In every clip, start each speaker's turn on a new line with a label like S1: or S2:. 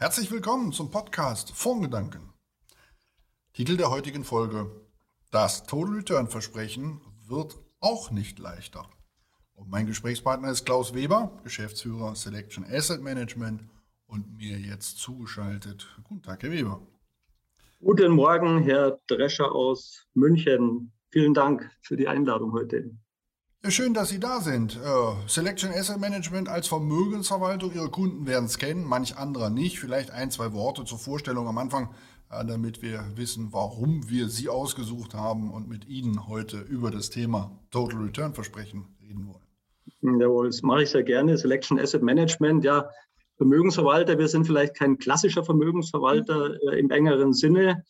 S1: herzlich willkommen zum Podcast Fondsgedanken. Titel der heutigen Folge: Das Total Return Versprechen wird auch nicht leichter. Und mein Gesprächspartner ist Klaus Weber, Geschäftsführer Selection Asset Management und mir jetzt zugeschaltet. Guten Tag, Herr Weber.
S2: Guten Morgen, Herr Drescher aus München. Vielen Dank für die Einladung heute.
S1: Schön, dass Sie da sind. Äh, Selection Asset Management als Vermögensverwaltung. Ihre Kunden werden es kennen, manch anderer nicht. Vielleicht ein, zwei Worte zur Vorstellung am Anfang, äh, damit wir wissen, warum wir Sie ausgesucht haben und mit Ihnen heute über das Thema Total Return Versprechen reden wollen.
S2: Jawohl, das mache ich sehr gerne. Selection Asset Management, ja, Vermögensverwalter. Wir sind vielleicht kein klassischer Vermögensverwalter äh, im engeren Sinne.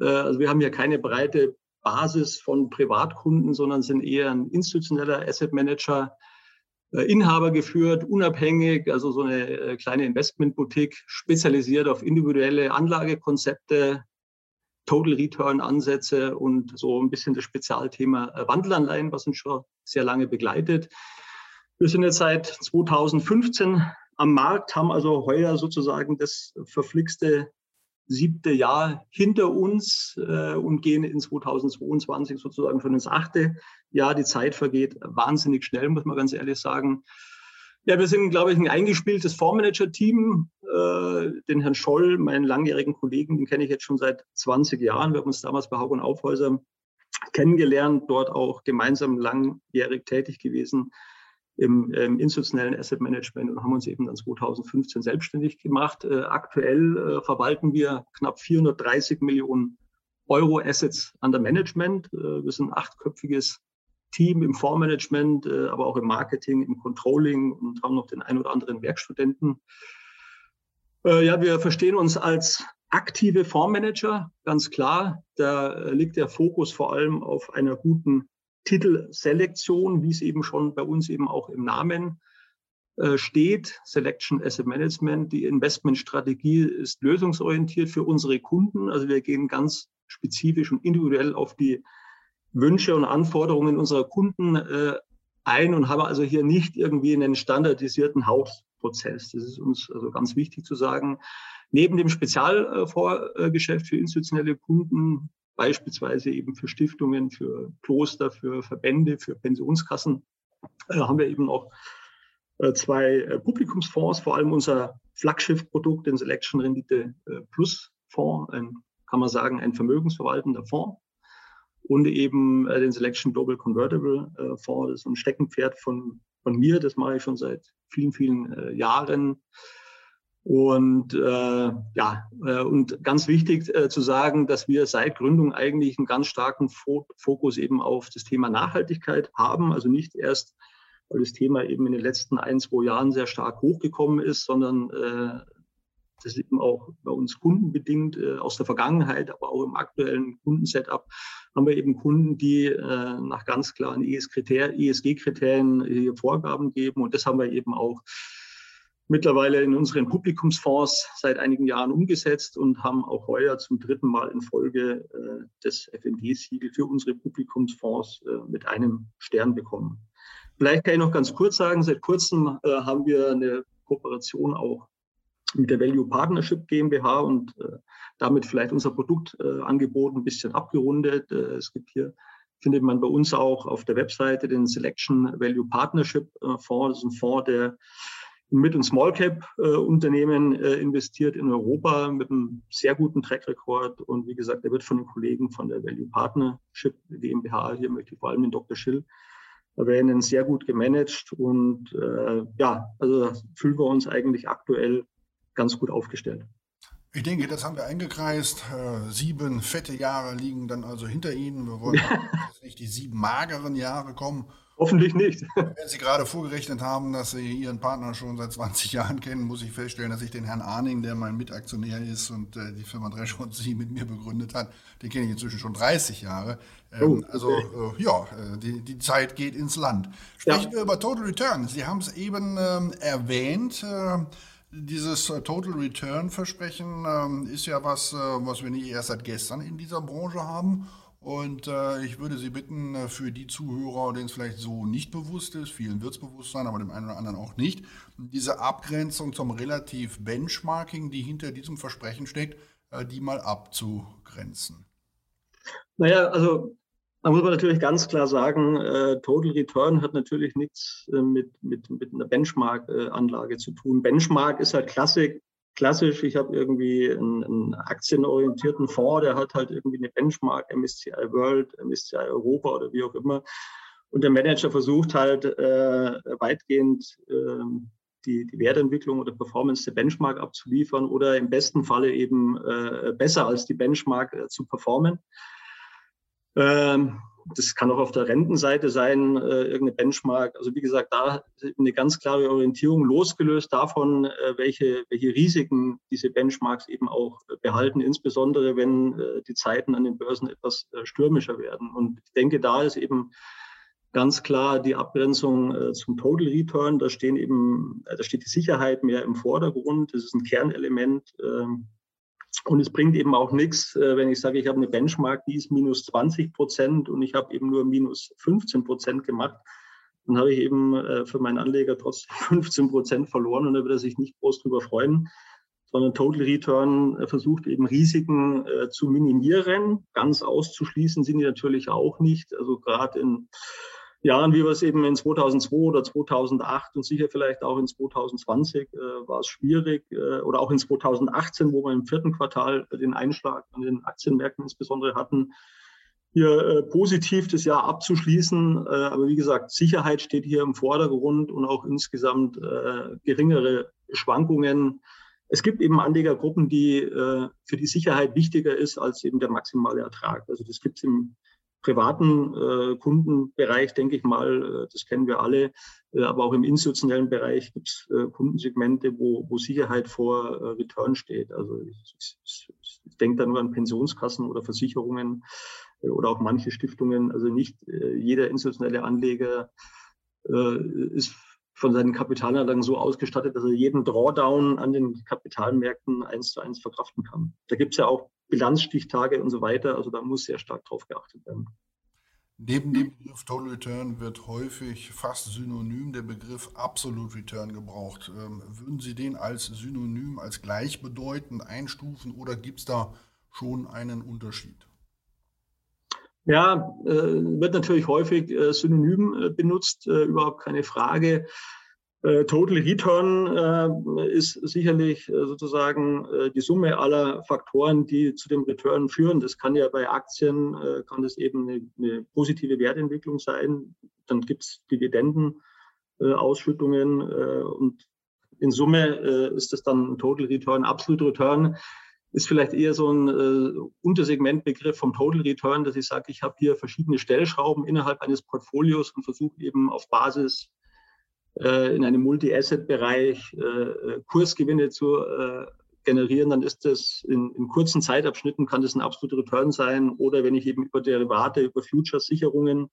S2: Äh, also wir haben hier keine breite Basis von Privatkunden, sondern sind eher ein institutioneller Asset Manager, äh, Inhaber geführt, unabhängig, also so eine äh, kleine Investmentboutique, spezialisiert auf individuelle Anlagekonzepte, Total Return Ansätze und so ein bisschen das Spezialthema äh, Wandelanleihen, was uns schon sehr lange begleitet. Wir sind jetzt seit 2015 am Markt, haben also heuer sozusagen das verflixte siebte Jahr hinter uns äh, und gehen in 2022 sozusagen schon ins achte Jahr. Die Zeit vergeht wahnsinnig schnell, muss man ganz ehrlich sagen. Ja, wir sind, glaube ich, ein eingespieltes Fondsmanager-Team. Äh, den Herrn Scholl, meinen langjährigen Kollegen, den kenne ich jetzt schon seit 20 Jahren. Wir haben uns damals bei Haug und Aufhäuser kennengelernt, dort auch gemeinsam langjährig tätig gewesen im, im institutionellen Asset Management und haben uns eben dann 2015 selbstständig gemacht. Äh, aktuell äh, verwalten wir knapp 430 Millionen Euro Assets under Management. Äh, wir sind ein achtköpfiges Team im Fondsmanagement, äh, aber auch im Marketing, im Controlling und haben noch den ein oder anderen Werkstudenten. Äh, ja, wir verstehen uns als aktive Fondsmanager, ganz klar. Da liegt der Fokus vor allem auf einer guten Titelselektion, wie es eben schon bei uns eben auch im Namen äh, steht. Selection Asset Management. Die Investmentstrategie ist lösungsorientiert für unsere Kunden. Also wir gehen ganz spezifisch und individuell auf die Wünsche und Anforderungen unserer Kunden äh, ein und haben also hier nicht irgendwie einen standardisierten Hausprozess. Das ist uns also ganz wichtig zu sagen. Neben dem Spezialfondsgeschäft für institutionelle Kunden beispielsweise eben für Stiftungen, für Kloster, für Verbände, für Pensionskassen, äh, haben wir eben auch äh, zwei äh, Publikumsfonds, vor allem unser Flaggschiffprodukt, den Selection Rendite äh, Plus Fonds, ein, kann man sagen, ein vermögensverwaltender Fonds. Und eben äh, den Selection Global Convertible äh, Fonds, das ist ein Steckenpferd von, von mir, das mache ich schon seit vielen, vielen Jahren und äh, ja, äh, und ganz wichtig äh, zu sagen, dass wir seit Gründung eigentlich einen ganz starken Fo Fokus eben auf das Thema Nachhaltigkeit haben. Also nicht erst, weil das Thema eben in den letzten ein, zwei Jahren sehr stark hochgekommen ist, sondern äh, das ist eben auch bei uns kundenbedingt äh, aus der Vergangenheit, aber auch im aktuellen Kundensetup haben wir eben Kunden, die äh, nach ganz klaren ESG-Kriterien hier Vorgaben geben. Und das haben wir eben auch mittlerweile in unseren Publikumsfonds seit einigen Jahren umgesetzt und haben auch heuer zum dritten Mal in Folge äh, das FND-Siegel für unsere Publikumsfonds äh, mit einem Stern bekommen. Vielleicht kann ich noch ganz kurz sagen, seit kurzem äh, haben wir eine Kooperation auch mit der Value Partnership GmbH und äh, damit vielleicht unser Produktangebot ein bisschen abgerundet. Äh, es gibt hier findet man bei uns auch auf der Webseite den Selection Value Partnership äh, Fonds. Das ist ein Fonds, der Mid- und Small-Cap-Unternehmen äh, investiert in Europa mit einem sehr guten Track-Record. Und wie gesagt, der wird von den Kollegen von der Value Partnership GmbH, hier möchte ich vor allem den Dr. Schill erwähnen, sehr gut gemanagt. Und äh, ja, also fühlen wir uns eigentlich aktuell ganz gut aufgestellt.
S1: Ich denke, das haben wir eingekreist. Äh, sieben fette Jahre liegen dann also hinter Ihnen. Wir wollen nicht die sieben mageren Jahre kommen.
S2: Hoffentlich nicht.
S1: Wenn Sie gerade vorgerechnet haben, dass Sie Ihren Partner schon seit 20 Jahren kennen, muss ich feststellen, dass ich den Herrn Arning, der mein Mitaktionär ist und äh, die Firma Dresch und Sie mit mir begründet hat, den kenne ich inzwischen schon 30 Jahre. Ähm, oh, also äh, ja, äh, die, die Zeit geht ins Land. Sprechen ja. wir über Total Return. Sie haben es eben ähm, erwähnt. Äh, dieses äh, Total Return Versprechen ähm, ist ja was, äh, was wir nicht erst seit gestern in dieser Branche haben Und äh, ich würde Sie bitten, äh, für die Zuhörer, denen es vielleicht so nicht bewusst ist, vielen wird es bewusst sein, aber dem einen oder anderen auch nicht, diese Abgrenzung zum Relativ Benchmarking, die hinter diesem Versprechen steckt, äh, die mal abzugrenzen.
S2: Naja, also da muss man natürlich ganz klar sagen, äh, Total Return hat natürlich nichts äh, mit, mit, mit einer Benchmark-Anlage zu tun. Benchmark ist halt Klassik, klassisch. Ich habe irgendwie einen, einen, aktienorientierten Fonds, der hat halt irgendwie eine Benchmark, MSCI World, MSCI Europa oder wie auch immer. Und der Manager versucht halt äh, weitgehend äh, die, die Wertentwicklung oder Performance der Benchmark abzuliefern oder im besten Falle eben äh, besser als die Benchmark äh, zu performen. Ähm, das kann auch auf der Rentenseite sein, äh, irgendeine Benchmark. Also wie gesagt, da eine ganz klare Orientierung, losgelöst davon, äh, welche, welche Risiken diese Benchmarks eben auch behalten, insbesondere wenn äh, die Zeiten an den Börsen etwas äh, stürmischer werden. Und ich denke, da ist eben ganz klar die Abgrenzung äh, zum Total Return. Da stehen eben, äh, da steht die Sicherheit mehr im Vordergrund. Das ist ein Kernelement. Und es bringt eben auch nichts, äh, wenn ich sage, ich habe eine Benchmark, die ist minus 20 Prozent und ich habe eben nur minus 15 Prozent gemacht. Dann habe ich eben äh, für meinen Anleger trotzdem 15 Prozent verloren und da wird er sich nicht groß drüber freuen, sondern Total Return äh, versucht eben Risiken zu minimieren. Ganz auszuschließen sind die natürlich auch nicht. Also gerade in Jahren, wie wir es eben in 2002 oder 2008 und sicher vielleicht auch in 2020 äh, war es schwierig äh, oder auch in 2018, wo wir im vierten Quartal den Einschlag an den Aktienmärkten insbesondere hatten, hier äh, positiv das Jahr abzuschließen. Äh, aber wie gesagt, Sicherheit steht hier im Vordergrund und auch insgesamt äh, geringere Schwankungen. Es gibt eben Anlegergruppen, die äh, für die Sicherheit wichtiger ist als eben der maximale Ertrag. Also das gibt es im privaten äh, Kundenbereich, denke ich mal, äh, das kennen wir alle, äh, aber auch im institutionellen Bereich gibt es äh, Kundensegmente, wo, wo Sicherheit vor äh, Return steht. Also ich, ich, ich denke da nur an Pensionskassen oder Versicherungen äh, oder auch manche Stiftungen. Also nicht jeder institutionelle Anleger ist von seinen Kapitalanlagen so ausgestattet, dass er jeden Drawdown an den Kapitalmärkten eins zu eins verkraften kann. Da gibt es ja auch Bilanzstichtage und so weiter. Also da muss sehr stark drauf geachtet werden.
S1: Neben dem Begriff Total Return wird häufig fast synonym der Begriff Absolute Return gebraucht. Ähm, würden Sie den als Synonym, als gleichbedeutend einstufen oder gibt es da schon einen Unterschied?
S2: Ja, äh, wird natürlich häufig äh, synonym äh, benutzt, überhaupt keine Frage. Äh, Total Return äh, ist sicherlich sozusagen die Summe aller Faktoren, die zu dem Return führen. Das kann ja bei Aktien, kann das eben eine, eine positive Wertentwicklung sein. Dann gibt es Dividendenausschüttungen und in Summe ist das dann Total Return, Absolute Return ist vielleicht eher so ein äh, Untersegmentbegriff vom Total Return, dass ich sage, ich habe hier verschiedene Stellschrauben innerhalb eines Portfolios und versuche eben auf Basis äh, in einem Multi-Asset-Bereich äh, äh Kursgewinne zu äh, generieren, dann ist das in, in, kurzen Zeitabschnitten kann das ein absoluter Return sein. Oder wenn ich eben über Derivate, über Futures-Sicherungen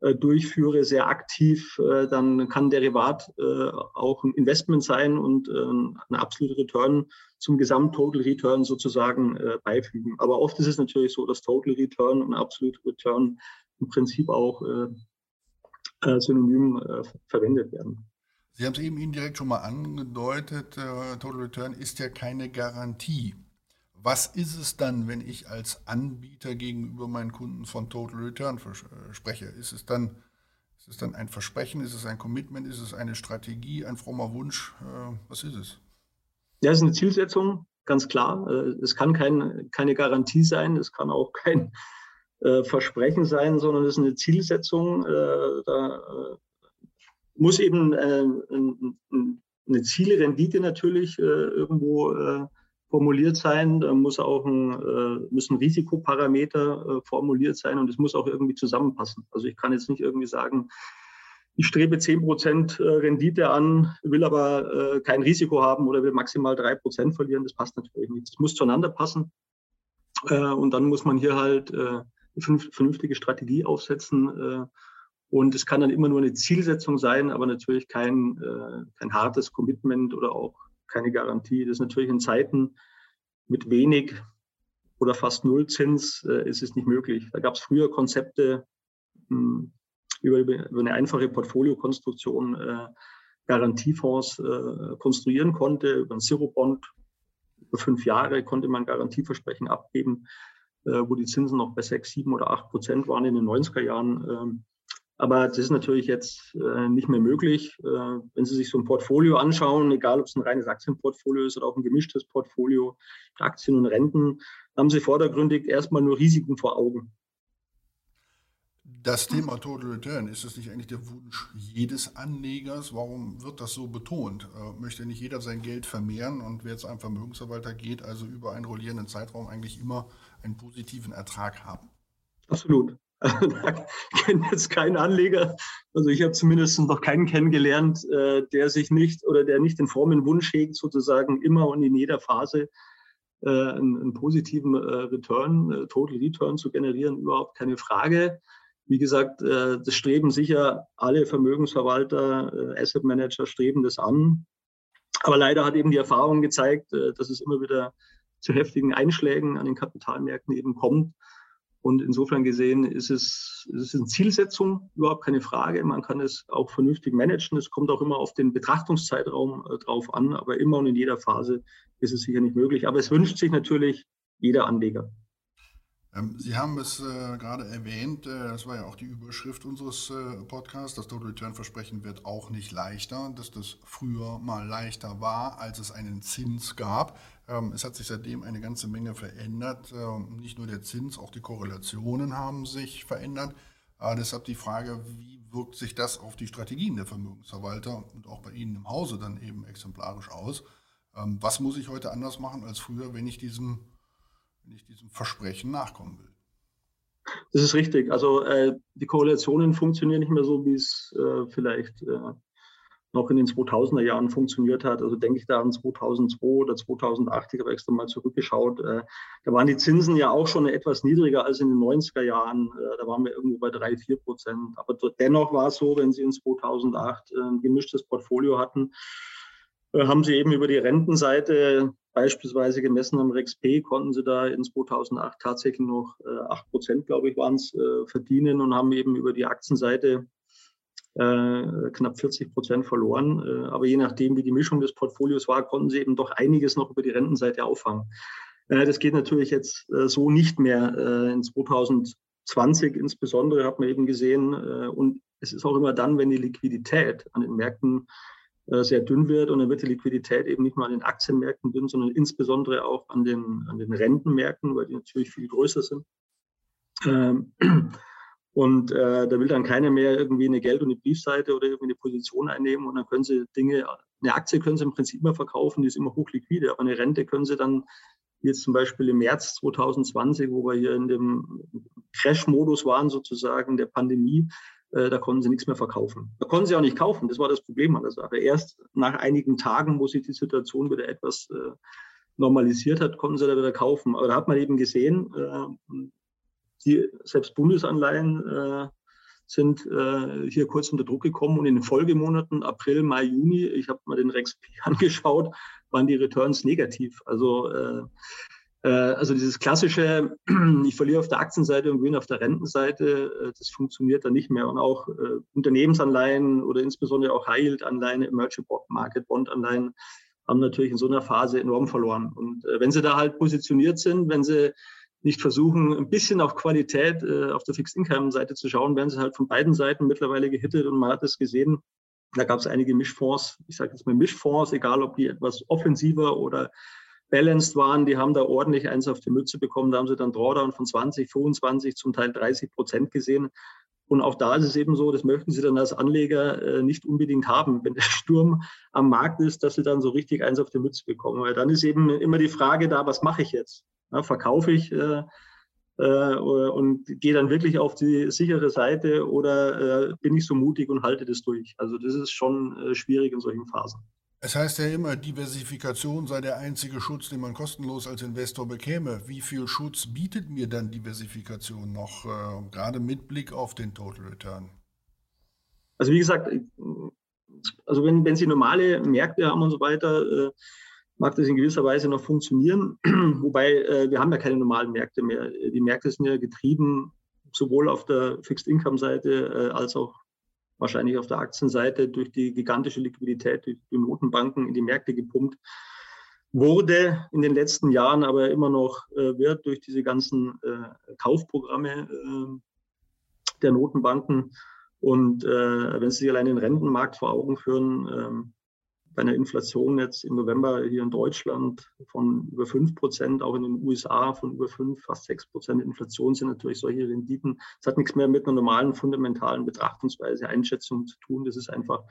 S2: äh, durchführe, sehr aktiv, äh, dann kann Derivat äh, auch ein Investment sein und ein absoluter Return zum Gesamt-Total Return sozusagen beifügen. Aber oft ist es natürlich so, dass Total Return und absoluter Return im Prinzip auch synonym verwendet werden.
S1: Sie haben es eben indirekt schon mal angedeutet, Total Return ist ja keine Garantie. Was ist es dann, wenn ich als Anbieter gegenüber meinen Kunden von Total Return äh, spreche? Ist es dann, ist es dann ein Versprechen? Ist es ein Commitment? Ist es eine Strategie, ein frommer Wunsch? Äh, was ist es?
S2: Ja, es ist eine Zielsetzung, ganz klar. Äh, es kann kein, keine Garantie sein, es kann auch kein äh, Versprechen sein, sondern es ist eine Zielsetzung. Äh, da muss eben äh, eine Zielrendite natürlich irgendwo formuliert sein, da muss auch ein, äh, müssen Risikoparameter äh, formuliert sein und es muss auch irgendwie zusammenpassen. Also ich kann jetzt nicht irgendwie sagen, ich strebe 10% äh, Rendite an, will aber äh, kein Risiko haben oder will maximal 3% verlieren. Das passt natürlich nicht. Es muss zueinander passen. Äh, und dann muss man hier halt äh, vernünftige Strategie aufsetzen. und es kann dann immer nur eine Zielsetzung sein, aber natürlich kein, kein hartes Commitment oder auch keine Garantie. Das ist natürlich in Zeiten mit wenig oder fast Nullzins äh, ist es nicht möglich. Da gab es früher Konzepte hm, über, über, eine einfache Portfoliokonstruktion äh, Garantiefonds äh, konstruieren konnte. Über ein Zero-Bond über fünf Jahre konnte man Garantieversprechen abgeben, äh, wo die Zinsen noch bei sechs, sieben oder acht Prozent waren in den 90er Jahren. Ähm, aber das ist natürlich jetzt äh, nicht mehr möglich. Äh, wenn Sie sich so ein Portfolio anschauen, egal ob es ein reines Aktienportfolio ist oder auch ein gemischtes Portfolio, Aktien und Renten, haben Sie vordergründig erstmal nur Risiken vor Augen.
S1: Das Thema Total Return, ist das nicht eigentlich der Wunsch jedes Anlegers? Warum wird das so betont? Äh, möchte nicht jeder sein Geld vermehren und wer jetzt einem Vermögensverwalter geht, also über einen rollierenden Zeitraum eigentlich immer einen positiven Ertrag haben?
S2: Absolut. da kennt jetzt kein Anleger, also ich habe zumindest noch keinen kennengelernt, äh, der sich nicht oder der nicht den frommen Wunsch hegt, sozusagen immer und in jeder Phase äh, einen, einen, positiven Return, Total Return zu generieren, überhaupt keine Frage. Wie gesagt, das streben sicher alle Vermögensverwalter, Asset Manager streben das an. Aber leider hat eben die Erfahrung gezeigt, dass es immer wieder zu heftigen Einschlägen an den Kapitalmärkten eben kommt und insofern gesehen ist es, ist es eine Zielsetzung, überhaupt keine Frage. Man kann es auch vernünftig managen. Es kommt auch immer auf den Betrachtungszeitraum äh, drauf an, aber immer und in jeder Phase ist es sicher nicht möglich. Aber es wünscht sich natürlich jeder Anleger.
S1: Ähm, Sie haben es äh, gerade erwähnt, äh, das war ja auch die Überschrift unseres äh, Podcasts, das Total Return Versprechen wird auch nicht leichter, dass das früher mal leichter war, als es einen Zins gab. Ähm, es hat sich seitdem eine ganze Menge verändert. Ähm, nicht nur der Zins, auch die Korrelationen haben sich verändert. Äh, deshalb die Frage, wie wirkt sich das auf die Strategien der Vermögensverwalter und auch bei Ihnen im Hause dann eben exemplarisch aus? Ähm, was muss ich heute anders machen als früher, wenn ich diesem, wenn ich diesem Versprechen nachkommen will?
S2: Das ist richtig. Also äh, die Korrelationen funktionieren nicht mehr so, wie es äh, vielleicht äh, noch in den 2000er Jahren funktioniert hat. Also denke ich da an 2002 oder 2008, ich habe extra mal zurückgeschaut. Äh, da waren die Zinsen ja auch schon etwas niedriger als in den 90er Jahren. Äh, da waren wir irgendwo bei 3, 4 Prozent. Aber dennoch war es so, wenn Sie in 2008 äh, ein gemischtes Portfolio hatten, haben Sie eben über die Rentenseite beispielsweise gemessen am REXP, konnten Sie da in 2008 tatsächlich noch 8 Prozent, glaube ich, waren es, verdienen und haben eben über die Aktienseite äh, knapp 40 Prozent verloren. Äh, aber je nachdem, wie die Mischung des Portfolios war, konnten sie eben doch einiges noch über die Rentenseite auffangen. Äh, das geht natürlich jetzt so nicht mehr. in 2020 insbesondere hat man eben gesehen, und es ist auch immer dann, wenn die Liquidität an den Märkten sehr dünn wird und dann wird die Liquidität eben nicht nur an den Aktienmärkten dünn, sondern insbesondere auch an den, an den Rentenmärkten, weil die natürlich viel größer sind. Ähm, und äh, da will dann keiner mehr irgendwie eine Geld- und eine Briefseite oder irgendwie eine Position einnehmen. Und dann können sie Dinge, eine Aktie können sie im Prinzip immer verkaufen, die ist immer hochliquide. Aber eine Rente können sie dann, jetzt zum Beispiel im März 2020, wo wir hier in dem Crash-Modus waren sozusagen der Pandemie, äh, da konnten sie nichts mehr verkaufen. Da konnten sie auch nicht kaufen. Das war das Problem an der Sache. Erst nach einigen Tagen, wo sich die Situation wieder etwas äh, normalisiert hat, konnten sie da wieder kaufen. Aber da hat man eben gesehen, äh, die selbst Bundesanleihen äh, sind äh, hier kurz unter Druck gekommen und in den Folgemonaten April, Mai, Juni, ich habe mal den REXP angeschaut, waren die Returns negativ. Also äh, also dieses klassische, ich verliere auf der Aktienseite und gewinne auf der Rentenseite, äh, das funktioniert dann nicht mehr. Und auch äh, Unternehmensanleihen oder insbesondere auch High-Yield-Anleihen, Emerging Market Bond-Anleihen haben natürlich in so einer Phase enorm verloren. Und wenn sie da halt positioniert sind, wenn sie nicht versuchen, ein bisschen auf Qualität äh, auf der Fixed-Income-Seite zu schauen, werden sie halt von beiden Seiten mittlerweile gehittet und man hat es gesehen. Da gab es einige Mischfonds, ich sage jetzt mal Mischfonds, egal ob die etwas offensiver oder balanced waren, die haben da ordentlich eins auf die Mütze bekommen. Da haben sie dann Drawdown von 20, 25, zum Teil 30 Prozent gesehen. Und auch da ist es eben so, das möchten Sie dann als Anleger äh, nicht unbedingt haben, wenn der Sturm am Markt ist, dass Sie dann so richtig eins auf die Mütze bekommen. Weil dann ist eben immer die Frage da, was mache ich jetzt? Ja, verkaufe ich äh, äh, und gehe dann wirklich auf die sichere Seite oder bin ich so mutig und halte das durch? Also das ist schon schwierig in solchen Phasen.
S1: Es heißt ja immer, Diversifikation sei der einzige Schutz, den man kostenlos als Investor bekäme. Wie viel Schutz bietet mir dann Diversifikation noch, äh, gerade mit Blick auf den Total Return?
S2: Also wie gesagt, also wenn, wenn Sie normale Märkte haben und so weiter, äh, mag das in gewisser Weise noch funktionieren. Wobei äh, wir haben ja keine normalen Märkte mehr. Die Märkte sind ja getrieben sowohl auf der Fixed Income Seite äh, als auch wahrscheinlich auf der Aktienseite durch die gigantische Liquidität durch die Notenbanken in die Märkte gepumpt wurde in den letzten Jahren, aber immer noch äh, wird durch diese ganzen äh, Kaufprogramme äh, der Notenbanken. Und äh, wenn Sie sich allein den Rentenmarkt vor Augen führen, ähm, bei einer Inflation jetzt im November hier in Deutschland von über 5 Prozent, auch in den USA von über 5, fast 6 Prozent Inflation sind natürlich solche Renditen. Das hat nichts mehr mit einer normalen fundamentalen Betrachtungsweise, Einschätzung zu tun. Das ist einfach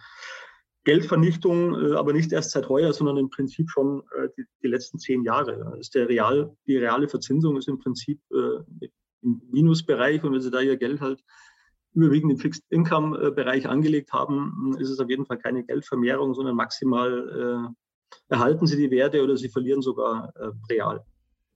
S2: Geldvernichtung, äh, aber nicht erst seit heuer, sondern im Prinzip schon äh, die, die letzten zehn Jahre. Ist der Real, die reale Verzinsung ist im Prinzip äh, im Minusbereich und wenn Sie da Ihr Geld halt überwiegend im Fixed Income Bereich angelegt haben, ist es auf jeden Fall keine Geldvermehrung, sondern maximal äh, erhalten sie die Werte oder sie verlieren sogar äh, real.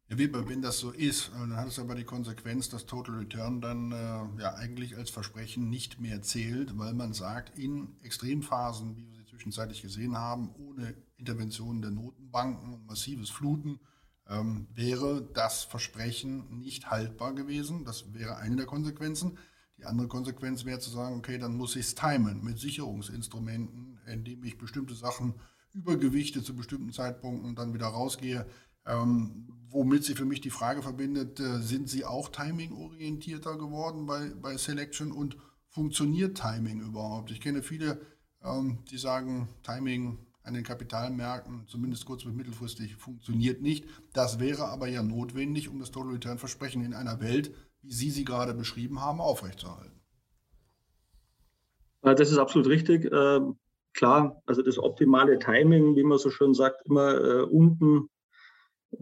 S1: Herr Weber, wenn das so ist, dann hat es aber die Konsequenz, dass Total Return dann äh, ja eigentlich als Versprechen nicht mehr zählt, weil man sagt, in Extremphasen, wie wir sie zwischenzeitlich gesehen haben, ohne Interventionen der Notenbanken und massives Fluten, ähm, wäre das Versprechen nicht haltbar gewesen. Das wäre eine der Konsequenzen. Die andere Konsequenz wäre zu sagen, okay, dann muss ich es timen mit Sicherungsinstrumenten, indem ich bestimmte Sachen übergewichte zu bestimmten Zeitpunkten und dann wieder rausgehe. Ähm, womit sie für mich die Frage verbindet, äh, sind sie auch timing-orientierter geworden bei, bei Selection und funktioniert Timing überhaupt? Ich kenne viele, ähm, die sagen, Timing an den Kapitalmärkten, zumindest kurz- bis mittelfristig, funktioniert nicht. Das wäre aber ja notwendig, um das Total Return Versprechen in einer Welt, wie Sie sie gerade beschrieben haben, aufrechtzuerhalten.
S2: Das ist absolut richtig. Ähm, klar, also das optimale Timing, wie man so schön sagt, immer äh, unten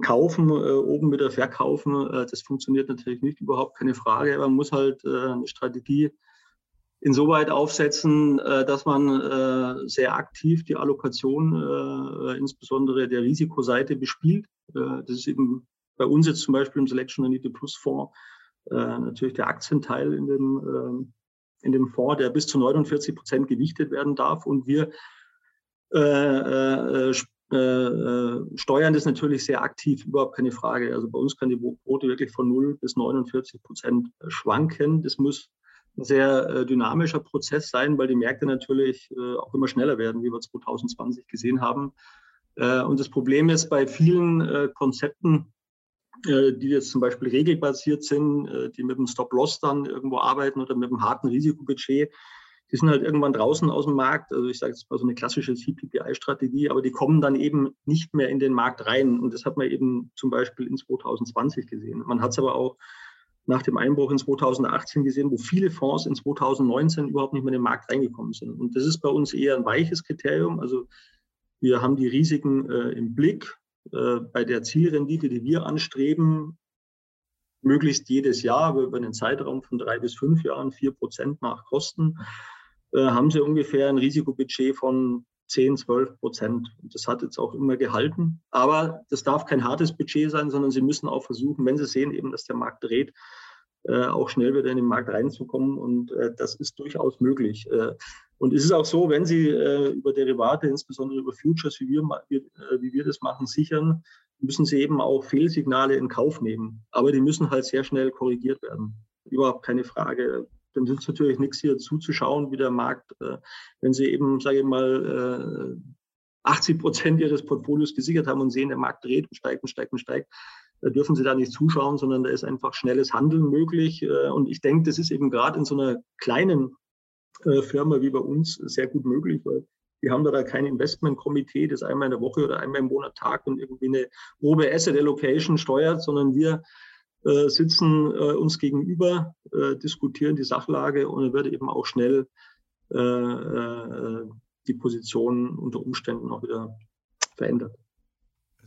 S2: kaufen, äh, oben wieder verkaufen. Äh, das funktioniert natürlich nicht, überhaupt keine Frage. Man muss halt eine Strategie insoweit aufsetzen, dass man sehr aktiv die Allokation, insbesondere der Risikoseite, bespielt. Das ist eben bei uns jetzt zum Beispiel im Selection Anite Plus Fonds äh, natürlich der Aktienteil in dem, ähm, in dem Fonds, der bis zu 49 Prozent gewichtet werden darf. Und wir äh, äh, äh, steuern das natürlich sehr aktiv, überhaupt keine Frage. Also bei uns kann die Quote wirklich von 0 bis 49 Prozent schwanken. Das muss ein sehr äh, dynamischer Prozess sein, weil die Märkte natürlich äh, auch immer schneller werden, wie wir 2020 gesehen haben. und das Problem ist bei vielen Konzepten, äh, die jetzt zum Beispiel regelbasiert sind, äh, die mit dem Stop-Loss dann irgendwo arbeiten oder mit einem harten Risikobudget, die sind halt irgendwann draußen aus dem Markt. Also ich sage jetzt mal so eine klassische CPPI-Strategie, aber die kommen dann eben nicht mehr in den Markt rein. Und das hat man eben zum Beispiel in 2020 gesehen. Man hat es aber auch nach dem Einbruch in 2018 gesehen, wo viele Fonds in 2019 überhaupt nicht mehr in den Markt reingekommen sind. Und das ist bei uns eher ein weiches Kriterium. Also wir haben die Risiken äh, im Blick äh, bei der Zielrendite, die wir anstreben, möglichst jedes Jahr über einen Zeitraum von drei bis fünf Jahren, vier Prozent nach Kosten, äh, haben sie ungefähr ein Risikobudget von 10, 12 Prozent. Das hat jetzt auch immer gehalten. Aber das darf kein hartes Budget sein, sondern Sie müssen auch versuchen, wenn Sie sehen eben, dass der Markt dreht, äh, auch schnell wieder in den Markt reinzukommen. Und das ist durchaus möglich. Und es ist auch so, wenn Sie äh, über Derivate, insbesondere über Futures, wie wir, äh, wie wir das machen, sichern, müssen Sie eben auch Fehlsignale in Kauf nehmen. Aber die müssen halt sehr schnell korrigiert werden. Überhaupt keine Frage. Dann ist es natürlich nichts hier zuzuschauen, wie der Markt, äh, wenn Sie eben, sage ich mal, äh, 80 Prozent Ihres Portfolios gesichert haben und sehen, der Markt dreht und steigt und steigt und steigt, da dürfen Sie da nicht zuschauen, sondern da ist einfach schnelles Handeln möglich. Äh, und ich denke, das ist eben gerade in so einer kleinen Firma wie bei uns sehr gut möglich, weil wir haben da, kein Investmentkomitee, das einmal in der Woche oder einmal im Monat tagt und irgendwie eine grobe Asset Allocation steuert, sondern wir äh, sitzen äh, uns gegenüber, äh, diskutieren die Sachlage und dann wird eben auch schnell äh, äh, die Position unter Umständen auch wieder verändert.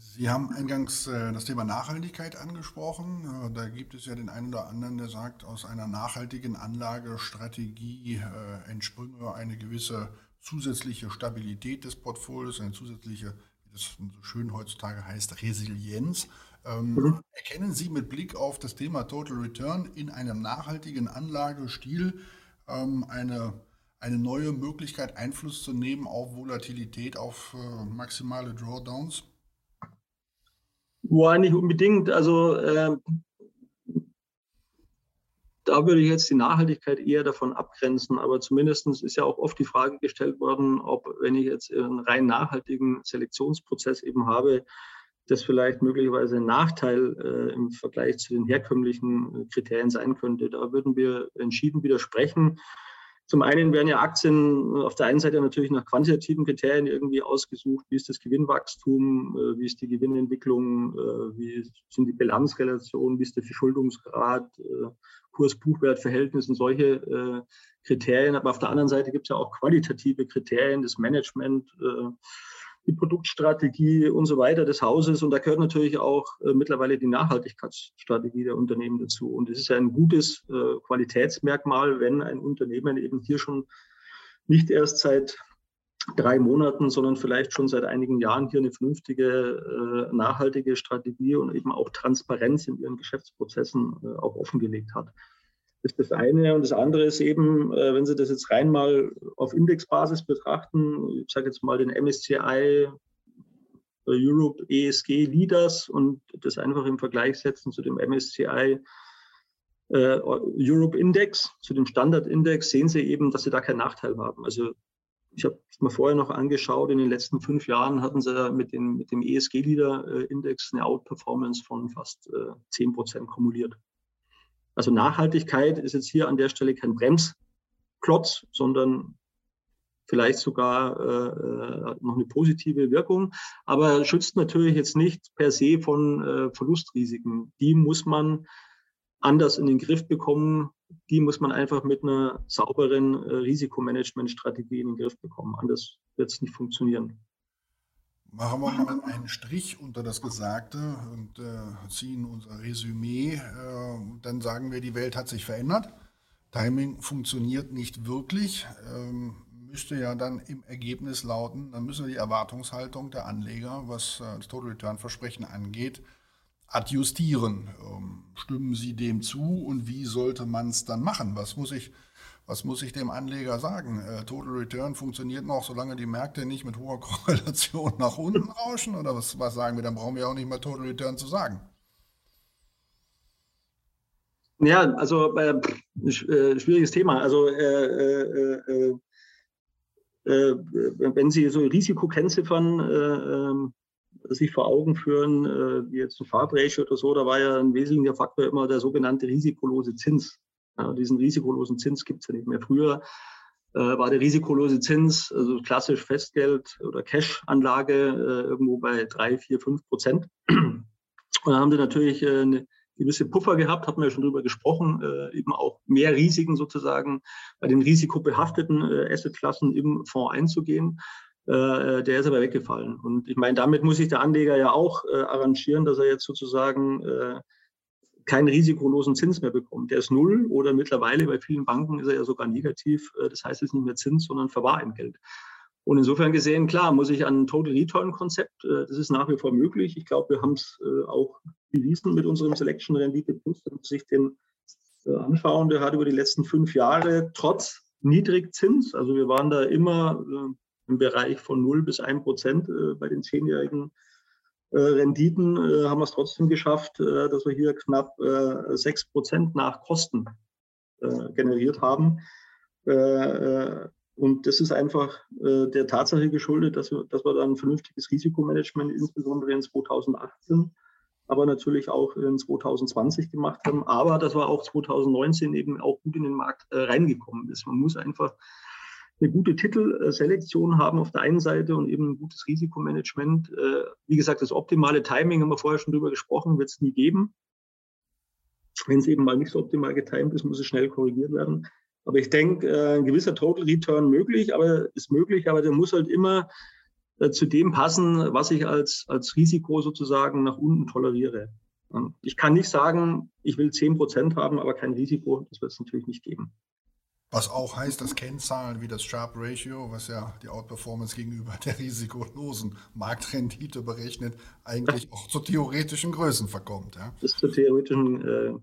S1: Sie haben eingangs äh, das Thema Nachhaltigkeit angesprochen. Äh, da gibt es ja den einen oder anderen, der sagt, aus einer nachhaltigen Anlagestrategie äh, entsprünge eine gewisse zusätzliche Stabilität des Portfolios, eine zusätzliche, wie das so schön heutzutage heißt, Resilienz. Ähm, mhm. Erkennen Sie mit Blick auf das Thema Total Return in einem nachhaltigen Anlagestil ähm, eine, eine neue Möglichkeit, Einfluss zu nehmen auf Volatilität, auf maximale Drawdowns?
S2: Boah, nicht unbedingt. Also äh, da würde ich jetzt die Nachhaltigkeit eher davon abgrenzen. Aber zumindest ist ja auch oft die Frage gestellt worden, ob, wenn ich jetzt einen rein nachhaltigen Selektionsprozess eben habe, das vielleicht möglicherweise ein Nachteil äh, im Vergleich zu den herkömmlichen Kriterien sein könnte. Da würden wir entschieden widersprechen. Zum einen werden ja Aktien auf der einen Seite natürlich nach quantitativen Kriterien irgendwie ausgesucht. Wie ist das Gewinnwachstum? Äh, wie ist die Gewinnentwicklung? Äh, wie sind die Bilanzrelationen? Wie ist der Verschuldungsgrad? Äh, Kurs-Buchwert-Verhältnis und solche Kriterien. Aber auf der anderen Seite gibt es ja auch qualitative Kriterien, das Management, die Produktstrategie und so weiter des Hauses. Und da gehört natürlich auch äh, mittlerweile die Nachhaltigkeitsstrategie der Unternehmen dazu. Und es ist ja ein gutes äh, Qualitätsmerkmal, wenn ein Unternehmen eben hier schon nicht erst seit drei Monaten, sondern vielleicht schon seit einigen Jahren hier eine vernünftige, äh, nachhaltige Strategie und eben auch Transparenz in ihren Geschäftsprozessen äh, auch offengelegt hat. Ist das eine. Und das andere ist eben, äh, wenn Sie das jetzt rein mal auf Indexbasis betrachten, ich sage jetzt mal den MSCI äh, Europe ESG Leaders und das einfach im Vergleich setzen zu dem MSCI äh, Europe Index, zu dem Standardindex, sehen Sie eben, dass Sie da keinen Nachteil haben. Also ich habe es mir vorher noch angeschaut, in den letzten fünf Jahren hatten sie mit, den, mit dem ESG-Leader-Index eine Outperformance von fast äh, 10 Prozent kumuliert. Also Nachhaltigkeit ist jetzt hier an der Stelle kein Bremsklotz, sondern vielleicht sogar äh, noch eine positive Wirkung, aber schützt natürlich jetzt nicht per se von äh, Verlustrisiken. Die muss man anders in den Griff bekommen. Die muss man einfach mit einer sauberen äh, Risikomanagementstrategie in den Griff bekommen. Anders wird es nicht funktionieren.
S1: Machen wir mal einen Strich unter das Gesagte und äh, ziehen unser Resümee. Äh, dann sagen wir, die Welt hat sich verändert. Timing funktioniert nicht wirklich. Ähm, müsste ja dann im Ergebnis lauten, dann müssen wir die Erwartungshaltung der Anleger, was äh, das Total Return Versprechen angeht, adjustieren. Ähm, stimmen Sie dem zu und wie sollte man es dann machen? Was muss ich was muss ich dem Anleger sagen? Äh, Total Return funktioniert noch, solange die Märkte nicht mit hoher Korrelation nach unten rauschen? Oder was, was sagen wir? Dann brauchen wir auch nicht mehr Total Return zu sagen.
S2: Ja, also äh, äh schwieriges Thema. Also äh, äh, äh, wenn Sie so Risikokennziffern ähm, sich vor Augen führen, wie jetzt ein Farbratio oder so, da war ja ein wesentlicher Faktor immer der sogenannte risikolose Zins. Ja, diesen risikolosen Zins gibt es ja nicht mehr. Früher äh, war der risikolose Zins, also klassisch Festgeld oder Cash-Anlage, äh, irgendwo bei drei, vier, fünf Prozent. Und da haben sie natürlich äh, eine gewisse Puffer gehabt, hatten wir ja schon drüber gesprochen, äh, eben auch mehr Risiken sozusagen bei den risikobehafteten äh, Assetklassen im Fonds einzugehen. Äh, der ist aber weggefallen. Und ich meine, damit muss sich der Anleger ja auch arrangieren, dass er jetzt sozusagen keinen risikolosen Zins mehr bekommt. Der ist null oder mittlerweile bei vielen Banken ist er ja sogar negativ. Äh, das heißt, es ist nicht mehr Zins, sondern Verwahrentgelt. Und insofern gesehen, klar, muss ich an ein Total Return Konzept, äh, das ist nach wie vor möglich. Ich glaube, wir haben es äh, auch bewiesen mit unserem Selection Rendite Plus. Wenn man sich den anschauen, der hat über die letzten fünf Jahre trotz Niedrigzins, also wir waren da immer im Bereich von 0 bis 1 Prozent bei den zehnjährigen äh, Renditen äh, haben wir es trotzdem geschafft, äh, dass wir hier knapp sechs Prozent nach Kosten generiert haben. Und das ist einfach der Tatsache geschuldet, dass wir, dass wir dann ein vernünftiges Risikomanagement insbesondere in 2018, aber natürlich auch in 2020 gemacht haben. Aber dass wir auch 2019 eben auch gut in den Markt reingekommen ist. Man muss einfach eine gute Titelselektion haben auf der einen Seite und eben ein gutes Risikomanagement. Äh, wie gesagt, das optimale Timing, haben wir vorher schon drüber gesprochen, wird es nie geben. Wenn es eben mal nicht so optimal getimt ist, muss es schnell korrigiert werden. Aber ich denke, äh, ein gewisser Total Return möglich, aber ist möglich, aber der muss halt immer äh, zu dem passen, was ich als, als Risiko sozusagen nach unten toleriere. Ich kann nicht sagen, ich will 10 Prozent haben, aber kein Risiko. Das wird es natürlich nicht geben.
S1: Was auch heißt, dass Kennzahlen wie das Sharp Ratio, was ja die Outperformance gegenüber der risikolosen Marktrendite berechnet, eigentlich auch zu theoretischen Größen verkommt. Ja?
S2: Bis zur theoretischen äh,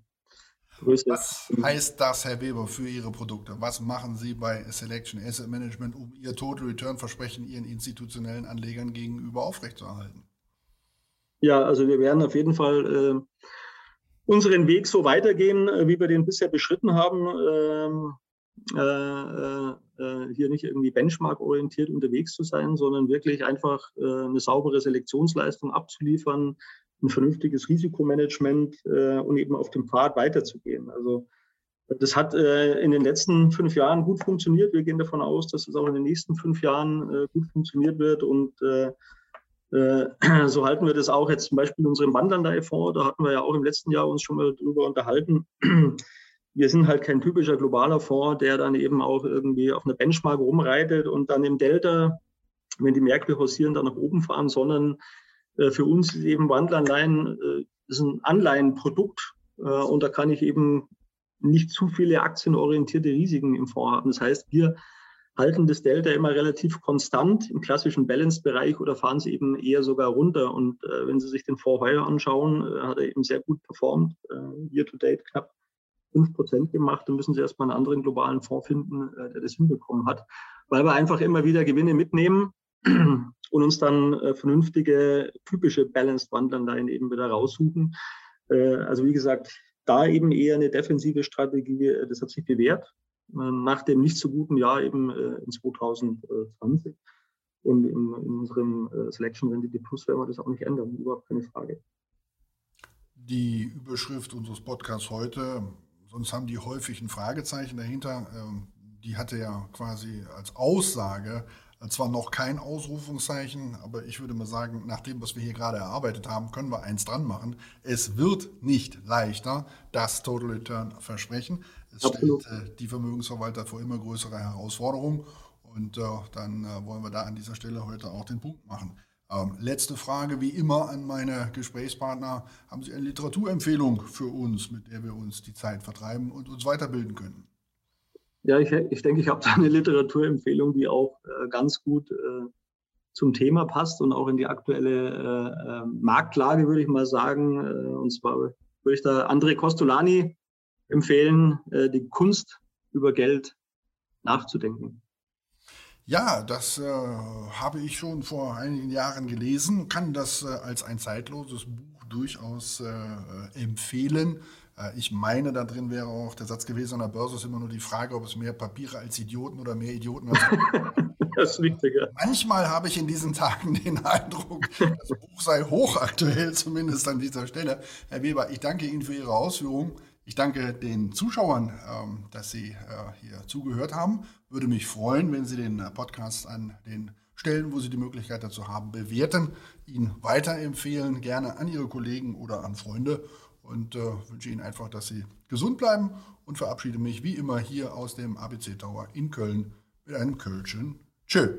S2: Größe.
S1: Was heißt das, Herr Weber, für Ihre Produkte? Was machen Sie bei Selection Asset Management, um Ihr Total Return Versprechen Ihren institutionellen Anlegern gegenüber aufrechtzuerhalten?
S2: Ja, also wir werden auf jeden Fall äh, unseren Weg so weitergehen, äh, wie wir den bisher beschritten haben. Ähm, äh, äh, äh, hier nicht irgendwie benchmark-orientiert unterwegs zu sein, sondern wirklich einfach äh, eine saubere Selektionsleistung abzuliefern, ein vernünftiges Risikomanagement äh, und eben auf dem Pfad weiterzugehen. Also das hat in den letzten fünf Jahren gut funktioniert. Wir gehen davon aus, dass es auch in den nächsten fünf Jahren gut funktioniert wird. Und so halten wir das auch jetzt zum Beispiel in unserem Wandernder-Fonds. Da hatten wir ja auch im letzten Jahr uns schon mal drüber unterhalten. Wir sind halt kein typischer globaler Fonds, der dann eben auch irgendwie auf einer Benchmark rumreitet und dann im Delta, wenn die Märkte hausieren, dann nach oben fahren, sondern äh, für uns ist eben Wandelanleihen äh, ist ein Anleihenprodukt äh, und da kann ich eben nicht zu viele aktienorientierte Risiken im Fonds haben. Das heißt, wir halten das Delta immer relativ konstant im klassischen Balance-Bereich oder fahren sie eben eher sogar runter. Und äh, wenn Sie sich den Fonds heuer anschauen, äh, hat er eben sehr gut performt, äh, year-to-date knapp 5 Prozent gemacht. Dann müssen Sie erstmal einen anderen globalen Fonds finden, äh, der das hinbekommen hat, weil wir einfach immer wieder Gewinne mitnehmen und uns dann äh, vernünftige, typische Balanced-Wandanleihen eben wieder raussuchen. Äh, also wie gesagt, da eben eher eine defensive Strategie, das hat sich bewährt, äh, nach dem nicht so guten Jahr eben in 2020. Und in, in unserem Selection Rendite Plus werden wir das auch nicht ändern, überhaupt keine Frage.
S1: Die Überschrift unseres Podcasts heute, sonst haben die häufig ein Fragezeichen dahinter, ähm, die hatte ja quasi als Aussage zwar noch kein Ausrufungszeichen, aber ich würde mal sagen, nach dem, was wir hier gerade erarbeitet haben, können wir eins dran machen. Es wird nicht leichter, das Total Return Versprechen. Es Absolut. stellt äh, die Vermögensverwalter vor immer größere Herausforderungen. Und äh, dann äh, wollen wir da an dieser Stelle heute auch den Punkt machen. Ähm, letzte Frage, wie immer, an meine Gesprächspartner. Haben Sie eine Literaturempfehlung für uns, mit der wir uns die Zeit vertreiben und uns weiterbilden können?
S2: Ja, ich, ich denke, ich habe da eine Literaturempfehlung, die auch äh, ganz gut äh, zum Thema passt und auch in die aktuelle äh, äh Marktlage, würde ich mal sagen. Äh, und zwar würde ich da André Costolani empfehlen, äh, die Kunst über Geld nachzudenken.
S1: Ja, das äh, habe ich schon vor einigen Jahren gelesen, kann das äh, als ein zeitloses Buch durchaus äh, empfehlen. Äh, ich meine, da drin wäre auch der Satz gewesen, an der Börse ist immer nur die Frage, ob es mehr Papiere als Idioten oder mehr Idioten als Das ist wichtiger. Manchmal habe ich in diesen Tagen den Eindruck, das Buch sei hochaktuell, zumindest an dieser Stelle. Herr Weber, ich danke Ihnen für Ihre Ausführungen. Ich danke den Zuschauern, ähm, dass Sie äh, hier zugehört haben. Würde mich freuen, wenn Sie den Podcast an den Stellen, wo Sie die Möglichkeit dazu haben, bewerten, ihn weiterempfehlen, gerne an Ihre Kollegen oder an Freunde und äh, wünsche Ihnen einfach, dass Sie gesund bleiben und verabschiede mich wie immer hier aus dem ABC Tower in Köln mit einem Kölschen Tschö.